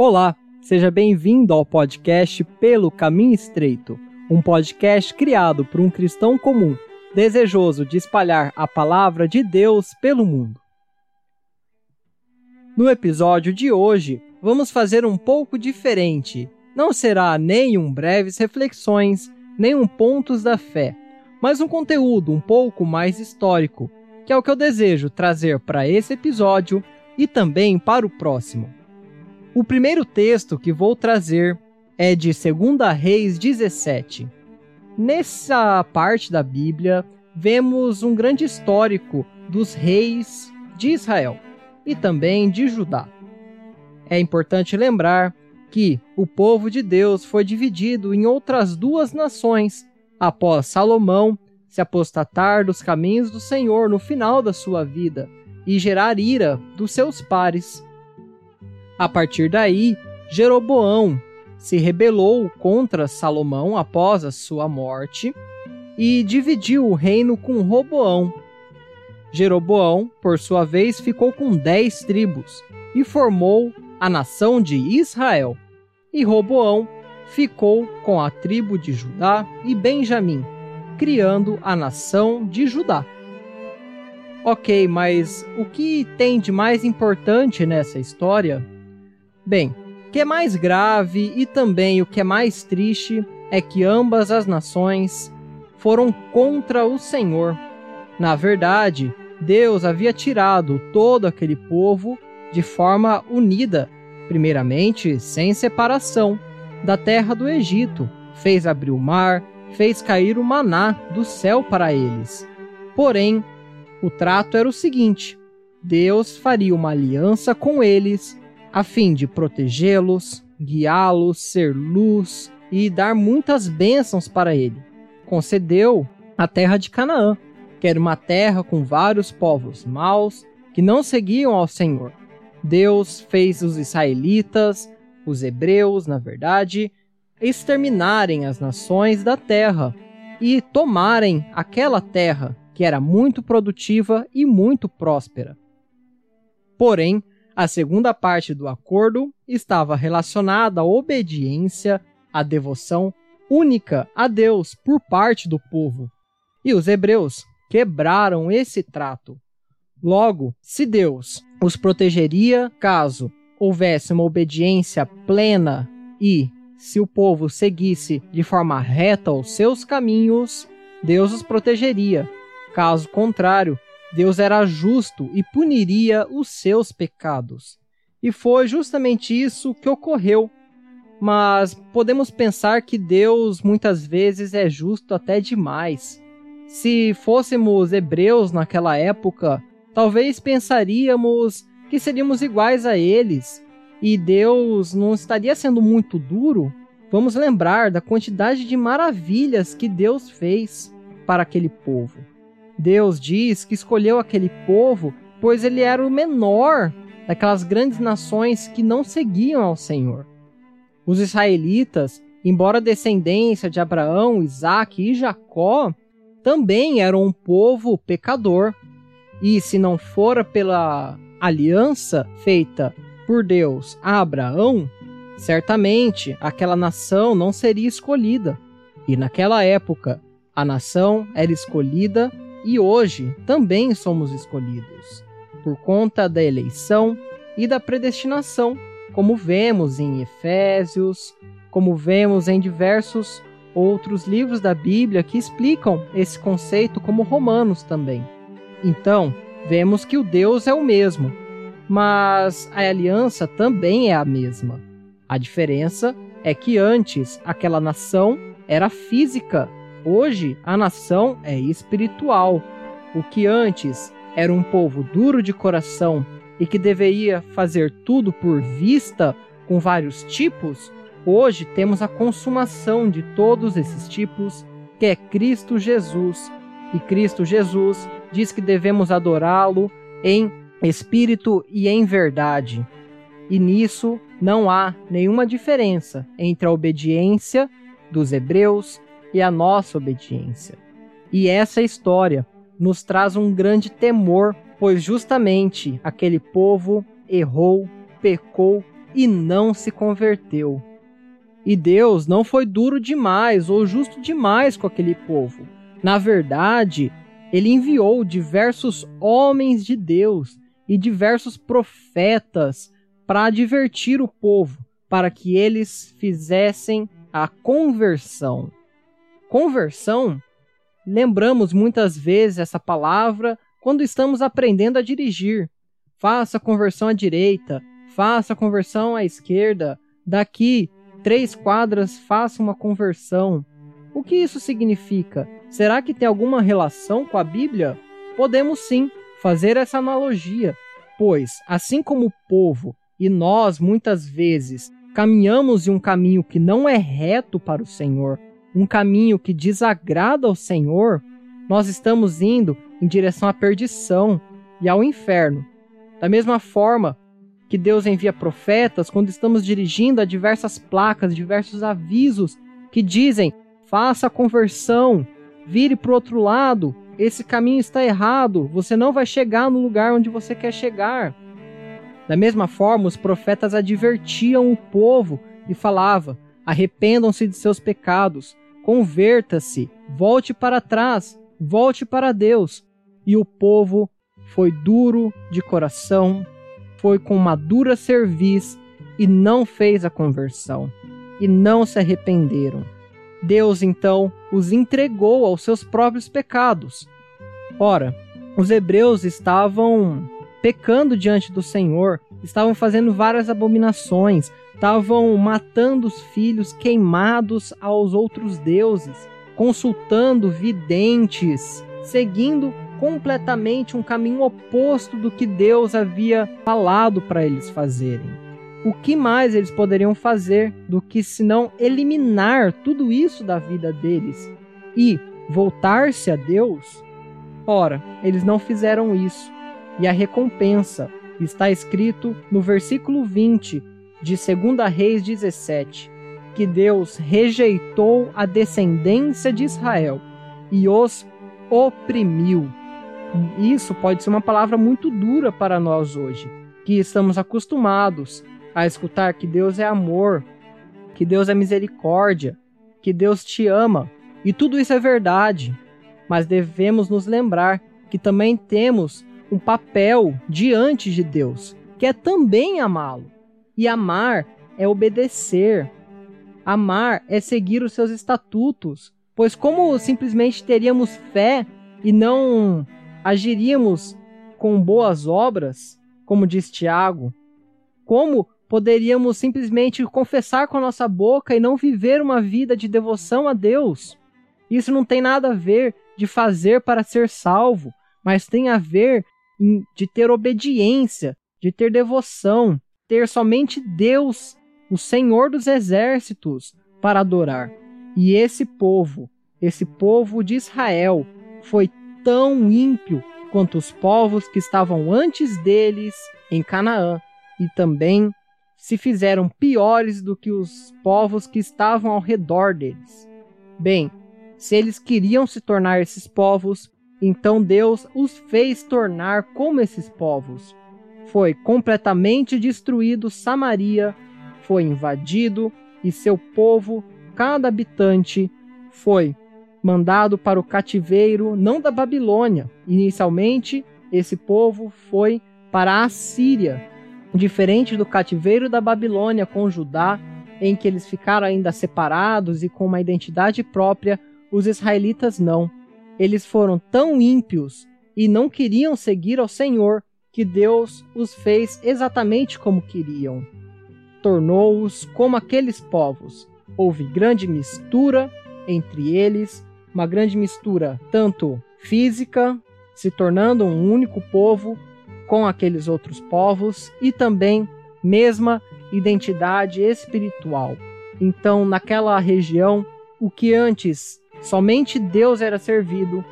Olá, seja bem-vindo ao podcast Pelo Caminho Estreito, um podcast criado por um cristão comum, desejoso de espalhar a palavra de Deus pelo mundo. No episódio de hoje, vamos fazer um pouco diferente. Não será nem um breves reflexões, nem um pontos da fé, mas um conteúdo um pouco mais histórico, que é o que eu desejo trazer para esse episódio e também para o próximo. O primeiro texto que vou trazer é de 2 Reis 17. Nessa parte da Bíblia, vemos um grande histórico dos reis de Israel e também de Judá. É importante lembrar que o povo de Deus foi dividido em outras duas nações após Salomão se apostatar dos caminhos do Senhor no final da sua vida e gerar ira dos seus pares a partir daí, Jeroboão se rebelou contra Salomão após a sua morte e dividiu o reino com Roboão. Jeroboão, por sua vez, ficou com dez tribos e formou a nação de Israel. E Roboão ficou com a tribo de Judá e Benjamim, criando a nação de Judá. Ok, mas o que tem de mais importante nessa história Bem, o que é mais grave e também o que é mais triste é que ambas as nações foram contra o Senhor. Na verdade, Deus havia tirado todo aquele povo de forma unida, primeiramente sem separação, da terra do Egito, fez abrir o mar, fez cair o maná do céu para eles. Porém, o trato era o seguinte: Deus faria uma aliança com eles a fim de protegê-los, guiá-los, ser luz e dar muitas bênçãos para ele. Concedeu a terra de Canaã, que era uma terra com vários povos maus que não seguiam ao Senhor. Deus fez os israelitas, os hebreus, na verdade, exterminarem as nações da terra e tomarem aquela terra que era muito produtiva e muito próspera. Porém, a segunda parte do acordo estava relacionada à obediência, à devoção única a Deus por parte do povo. E os hebreus quebraram esse trato. Logo, se Deus os protegeria caso houvesse uma obediência plena e se o povo seguisse de forma reta os seus caminhos, Deus os protegeria. Caso contrário, Deus era justo e puniria os seus pecados. E foi justamente isso que ocorreu. Mas podemos pensar que Deus muitas vezes é justo até demais. Se fôssemos hebreus naquela época, talvez pensaríamos que seríamos iguais a eles e Deus não estaria sendo muito duro. Vamos lembrar da quantidade de maravilhas que Deus fez para aquele povo. Deus diz que escolheu aquele povo pois ele era o menor daquelas grandes nações que não seguiam ao Senhor. Os israelitas, embora descendência de Abraão, Isaac e Jacó, também eram um povo pecador. E se não fora pela aliança feita por Deus a Abraão, certamente aquela nação não seria escolhida. E naquela época, a nação era escolhida e hoje também somos escolhidos, por conta da eleição e da predestinação, como vemos em Efésios, como vemos em diversos outros livros da Bíblia que explicam esse conceito, como Romanos também. Então, vemos que o Deus é o mesmo, mas a aliança também é a mesma. A diferença é que antes aquela nação era física Hoje, a nação é espiritual. O que antes era um povo duro de coração e que deveria fazer tudo por vista, com vários tipos, hoje temos a consumação de todos esses tipos, que é Cristo Jesus. E Cristo Jesus diz que devemos adorá-lo em espírito e em verdade. E nisso não há nenhuma diferença entre a obediência dos hebreus e a nossa obediência. E essa história nos traz um grande temor, pois justamente aquele povo errou, pecou e não se converteu. E Deus não foi duro demais ou justo demais com aquele povo. Na verdade, ele enviou diversos homens de Deus e diversos profetas para advertir o povo, para que eles fizessem a conversão. Conversão, lembramos muitas vezes essa palavra quando estamos aprendendo a dirigir. Faça a conversão à direita, faça a conversão à esquerda, daqui três quadras faça uma conversão. O que isso significa? Será que tem alguma relação com a Bíblia? Podemos sim fazer essa analogia, pois, assim como o povo e nós muitas vezes caminhamos em um caminho que não é reto para o Senhor, um caminho que desagrada ao Senhor, nós estamos indo em direção à perdição e ao inferno. Da mesma forma que Deus envia profetas quando estamos dirigindo a diversas placas, diversos avisos que dizem: faça a conversão, vire para o outro lado, esse caminho está errado, você não vai chegar no lugar onde você quer chegar. Da mesma forma, os profetas advertiam o povo e falavam: arrependam-se de seus pecados, converta-se, volte para trás, volte para Deus. E o povo foi duro de coração, foi com uma dura cerviz e não fez a conversão, e não se arrependeram. Deus então os entregou aos seus próprios pecados. Ora, os hebreus estavam pecando diante do Senhor, estavam fazendo várias abominações, estavam matando os filhos queimados aos outros deuses, consultando videntes, seguindo completamente um caminho oposto do que Deus havia falado para eles fazerem o que mais eles poderiam fazer do que senão eliminar tudo isso da vida deles e voltar-se a Deus? Ora, eles não fizeram isso. E a recompensa está escrito no versículo 20 de 2 Reis 17, que Deus rejeitou a descendência de Israel e os oprimiu. Isso pode ser uma palavra muito dura para nós hoje, que estamos acostumados a escutar que Deus é amor, que Deus é misericórdia, que Deus te ama. E tudo isso é verdade, mas devemos nos lembrar que também temos um papel diante de Deus, que é também amá-lo. E amar é obedecer. Amar é seguir os seus estatutos. Pois como simplesmente teríamos fé e não agiríamos com boas obras, como diz Tiago, como poderíamos simplesmente confessar com a nossa boca e não viver uma vida de devoção a Deus. Isso não tem nada a ver de fazer para ser salvo, mas tem a ver de ter obediência, de ter devoção, ter somente Deus, o Senhor dos exércitos, para adorar. E esse povo, esse povo de Israel, foi tão ímpio quanto os povos que estavam antes deles em Canaã e também se fizeram piores do que os povos que estavam ao redor deles. Bem, se eles queriam se tornar esses povos, então Deus os fez tornar como esses povos. Foi completamente destruído Samaria, foi invadido e seu povo, cada habitante, foi mandado para o cativeiro não da Babilônia. Inicialmente, esse povo foi para a Síria, Diferente do cativeiro da Babilônia com Judá, em que eles ficaram ainda separados e com uma identidade própria, os israelitas não. Eles foram tão ímpios e não queriam seguir ao Senhor que Deus os fez exatamente como queriam. Tornou-os como aqueles povos. Houve grande mistura entre eles, uma grande mistura tanto física, se tornando um único povo, com aqueles outros povos e também mesma identidade espiritual. Então, naquela região, o que antes somente Deus era servido,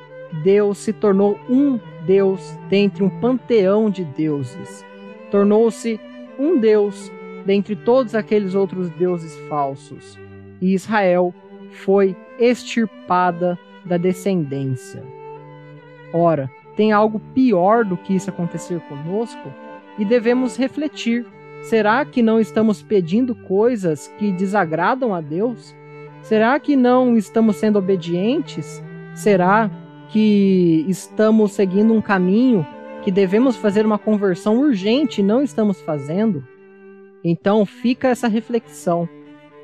Deus se tornou um Deus dentre um panteão de deuses. Tornou-se um Deus dentre todos aqueles outros deuses falsos. E Israel foi extirpada da descendência. Ora, tem algo pior do que isso acontecer conosco e devemos refletir Será que não estamos pedindo coisas que desagradam a Deus? Será que não estamos sendo obedientes? Será que estamos seguindo um caminho que devemos fazer uma conversão urgente e não estamos fazendo? Então fica essa reflexão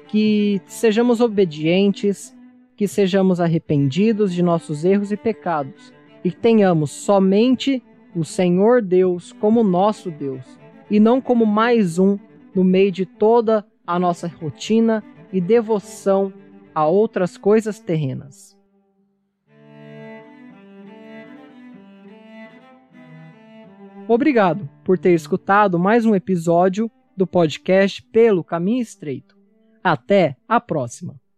que sejamos obedientes, que sejamos arrependidos de nossos erros e pecados e tenhamos somente o Senhor Deus como nosso Deus e não como mais um no meio de toda a nossa rotina e devoção a outras coisas terrenas. Obrigado por ter escutado mais um episódio do podcast Pelo Caminho Estreito. Até a próxima!